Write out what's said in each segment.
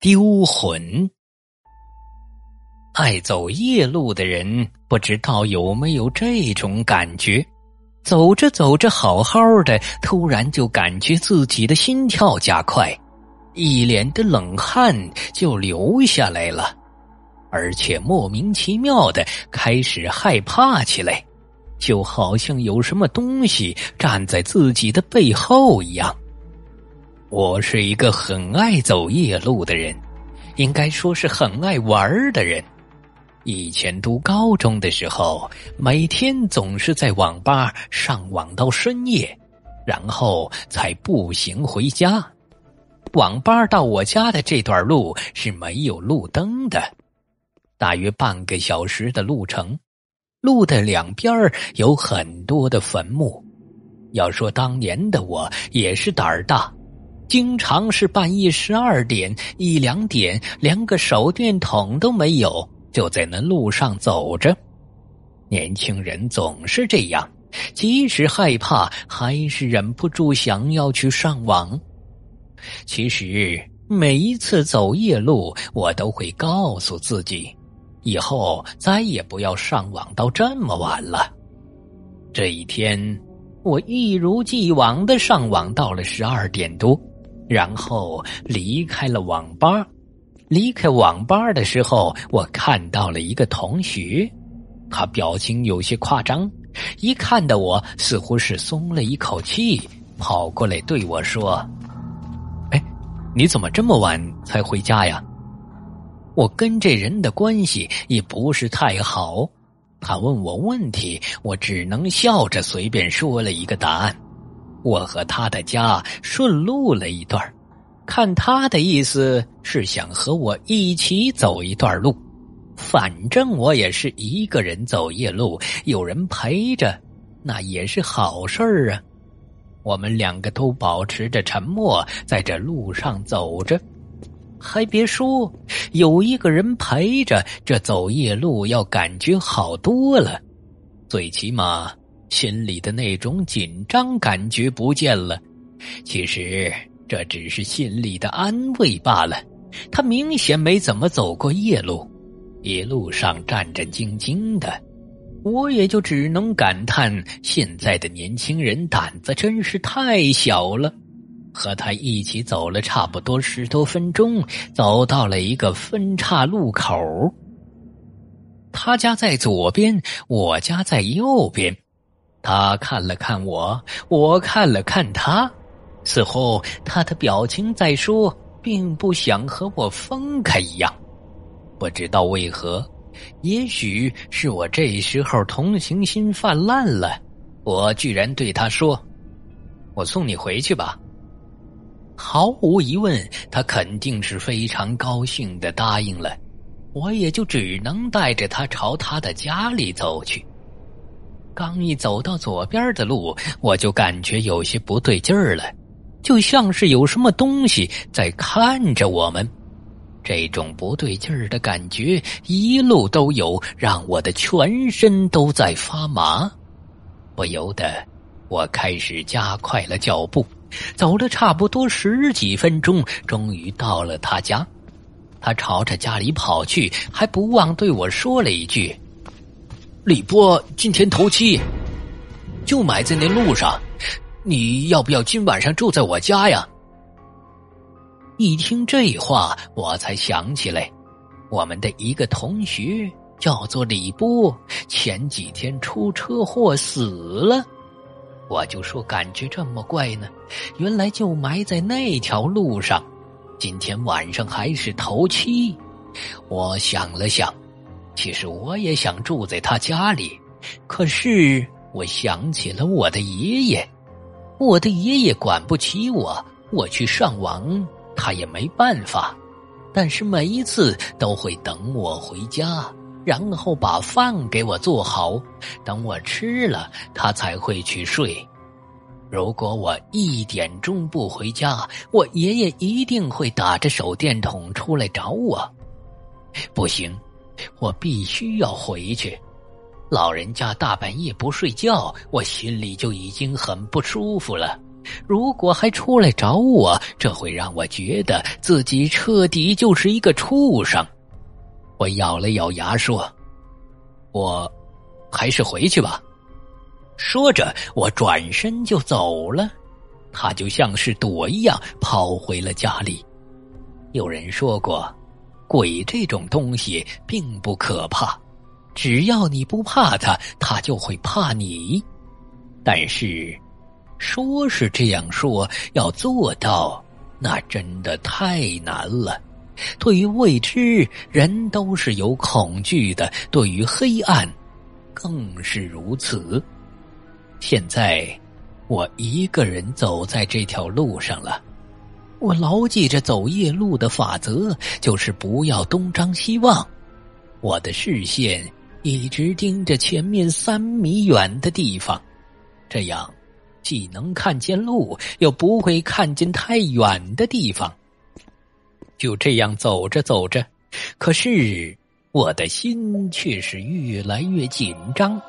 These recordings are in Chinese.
丢魂。爱走夜路的人不知道有没有这种感觉：走着走着好好的，突然就感觉自己的心跳加快，一脸的冷汗就流下来了，而且莫名其妙的开始害怕起来，就好像有什么东西站在自己的背后一样。我是一个很爱走夜路的人，应该说是很爱玩的人。以前读高中的时候，每天总是在网吧上网到深夜，然后才步行回家。网吧到我家的这段路是没有路灯的，大约半个小时的路程。路的两边有很多的坟墓。要说当年的我也是胆儿大。经常是半夜十二点一两点，连个手电筒都没有，就在那路上走着。年轻人总是这样，即使害怕，还是忍不住想要去上网。其实每一次走夜路，我都会告诉自己，以后再也不要上网到这么晚了。这一天，我一如既往的上网到了十二点多。然后离开了网吧。离开网吧的时候，我看到了一个同学，他表情有些夸张，一看到我，似乎是松了一口气，跑过来对我说：“哎，你怎么这么晚才回家呀？”我跟这人的关系也不是太好，他问我问题，我只能笑着随便说了一个答案。我和他的家顺路了一段看他的意思是想和我一起走一段路，反正我也是一个人走夜路，有人陪着，那也是好事儿啊。我们两个都保持着沉默，在这路上走着，还别说，有一个人陪着，这走夜路要感觉好多了，最起码。心里的那种紧张感觉不见了，其实这只是心里的安慰罢了。他明显没怎么走过夜路，一路上战战兢兢的，我也就只能感叹现在的年轻人胆子真是太小了。和他一起走了差不多十多分钟，走到了一个分岔路口。他家在左边，我家在右边。他看了看我，我看了看他，似乎他的表情在说，并不想和我分开一样。不知道为何，也许是我这时候同情心泛滥了，我居然对他说：“我送你回去吧。”毫无疑问，他肯定是非常高兴的答应了，我也就只能带着他朝他的家里走去。刚一走到左边的路，我就感觉有些不对劲儿了，就像是有什么东西在看着我们。这种不对劲儿的感觉一路都有，让我的全身都在发麻。不由得，我开始加快了脚步，走了差不多十几分钟，终于到了他家。他朝着家里跑去，还不忘对我说了一句。李波今天头七，就埋在那路上。你要不要今晚上住在我家呀？一听这话，我才想起来，我们的一个同学叫做李波，前几天出车祸死了。我就说感觉这么怪呢，原来就埋在那条路上。今天晚上还是头七，我想了想。其实我也想住在他家里，可是我想起了我的爷爷，我的爷爷管不起我，我去上网他也没办法，但是每一次都会等我回家，然后把饭给我做好，等我吃了，他才会去睡。如果我一点钟不回家，我爷爷一定会打着手电筒出来找我。不行。我必须要回去，老人家大半夜不睡觉，我心里就已经很不舒服了。如果还出来找我，这会让我觉得自己彻底就是一个畜生。我咬了咬牙说：“我还是回去吧。”说着，我转身就走了。他就像是躲一样跑回了家里。有人说过，鬼这种东西并不可怕，只要你不怕他，他就会怕你。但是，说是这样说，要做到，那真的太难了。对于未知，人都是有恐惧的；对于黑暗，更是如此。现在，我一个人走在这条路上了。我牢记着走夜路的法则，就是不要东张西望。我的视线一直盯着前面三米远的地方，这样既能看见路，又不会看见太远的地方。就这样走着走着，可是我的心却是越来越紧张。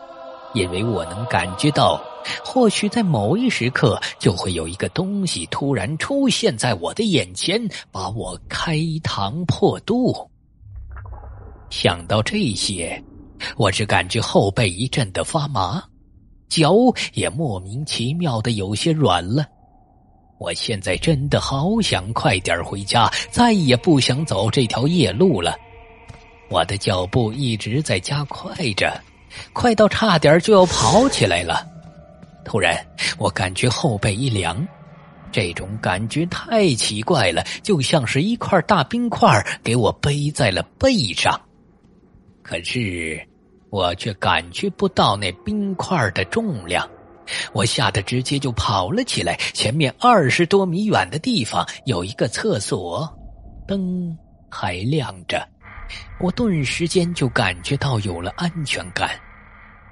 因为我能感觉到，或许在某一时刻，就会有一个东西突然出现在我的眼前，把我开膛破肚。想到这些，我只感觉后背一阵的发麻，脚也莫名其妙的有些软了。我现在真的好想快点回家，再也不想走这条夜路了。我的脚步一直在加快着。快到差点就要跑起来了，突然我感觉后背一凉，这种感觉太奇怪了，就像是一块大冰块给我背在了背上。可是我却感觉不到那冰块的重量，我吓得直接就跑了起来。前面二十多米远的地方有一个厕所，灯还亮着。我顿时间就感觉到有了安全感。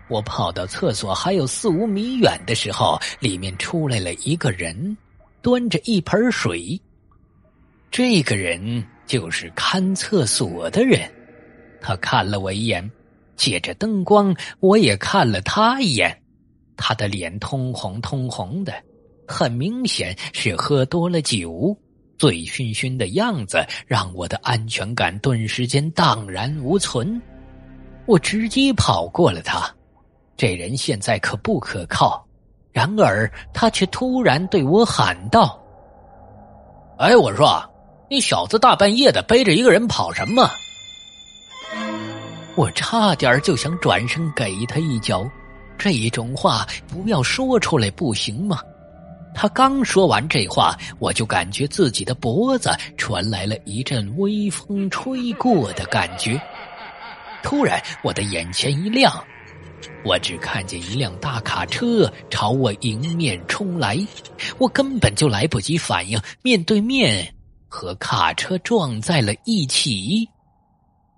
我跑到厕所还有四五米远的时候，里面出来了一个人，端着一盆水。这个人就是看厕所的人。他看了我一眼，借着灯光，我也看了他一眼。他的脸通红通红的，很明显是喝多了酒。醉醺醺的样子让我的安全感顿时间荡然无存，我直接跑过了他。这人现在可不可靠？然而他却突然对我喊道：“哎，我说，你小子大半夜的背着一个人跑什么？”我差点就想转身给他一脚，这种话不要说出来不行吗？他刚说完这话，我就感觉自己的脖子传来了一阵微风吹过的感觉。突然，我的眼前一亮，我只看见一辆大卡车朝我迎面冲来，我根本就来不及反应，面对面和卡车撞在了一起。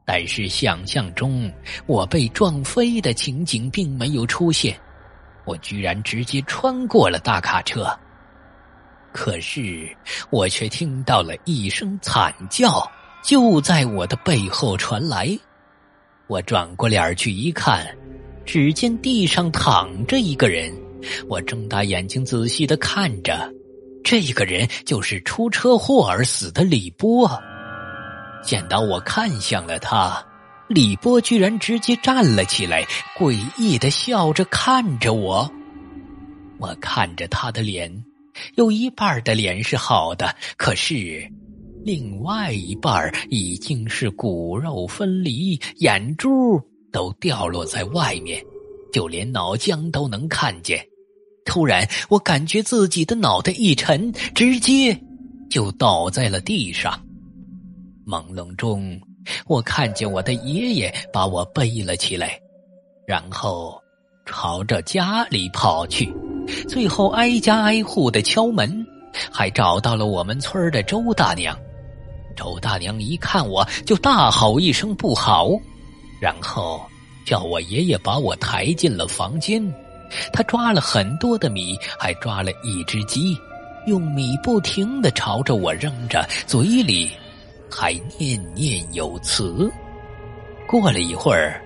但是想象中我被撞飞的情景并没有出现。我居然直接穿过了大卡车，可是我却听到了一声惨叫，就在我的背后传来。我转过脸去一看，只见地上躺着一个人。我睁大眼睛仔细的看着，这个人就是出车祸而死的李波。见到我看向了他。李波居然直接站了起来，诡异的笑着看着我。我看着他的脸，有一半的脸是好的，可是另外一半已经是骨肉分离，眼珠都掉落在外面，就连脑浆都能看见。突然，我感觉自己的脑袋一沉，直接就倒在了地上。朦胧中。我看见我的爷爷把我背了起来，然后朝着家里跑去，最后挨家挨户的敲门，还找到了我们村的周大娘。周大娘一看我就大吼一声不好，然后叫我爷爷把我抬进了房间。他抓了很多的米，还抓了一只鸡，用米不停的朝着我扔着，嘴里。还念念有词。过了一会儿，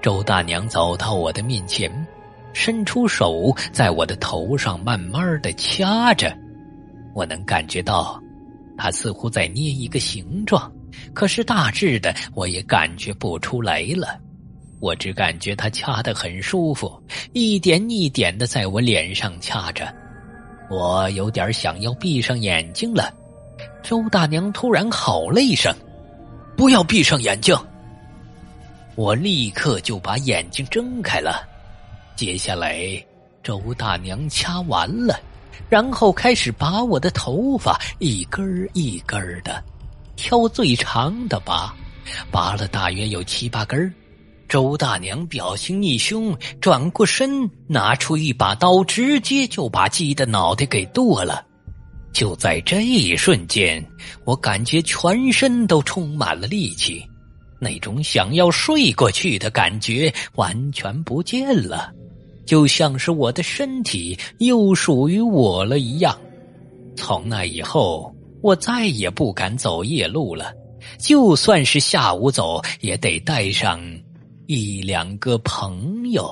周大娘走到我的面前，伸出手在我的头上慢慢的掐着，我能感觉到，他似乎在捏一个形状，可是大致的我也感觉不出来了。我只感觉他掐得很舒服，一点一点的在我脸上掐着，我有点想要闭上眼睛了。周大娘突然吼了一声：“不要闭上眼睛！”我立刻就把眼睛睁开了。接下来，周大娘掐完了，然后开始拔我的头发，一根一根的，挑最长的拔，拔了大约有七八根周大娘表情一凶，转过身，拿出一把刀，直接就把鸡的脑袋给剁了。就在这一瞬间，我感觉全身都充满了力气，那种想要睡过去的感觉完全不见了，就像是我的身体又属于我了一样。从那以后，我再也不敢走夜路了，就算是下午走，也得带上。一两个朋友。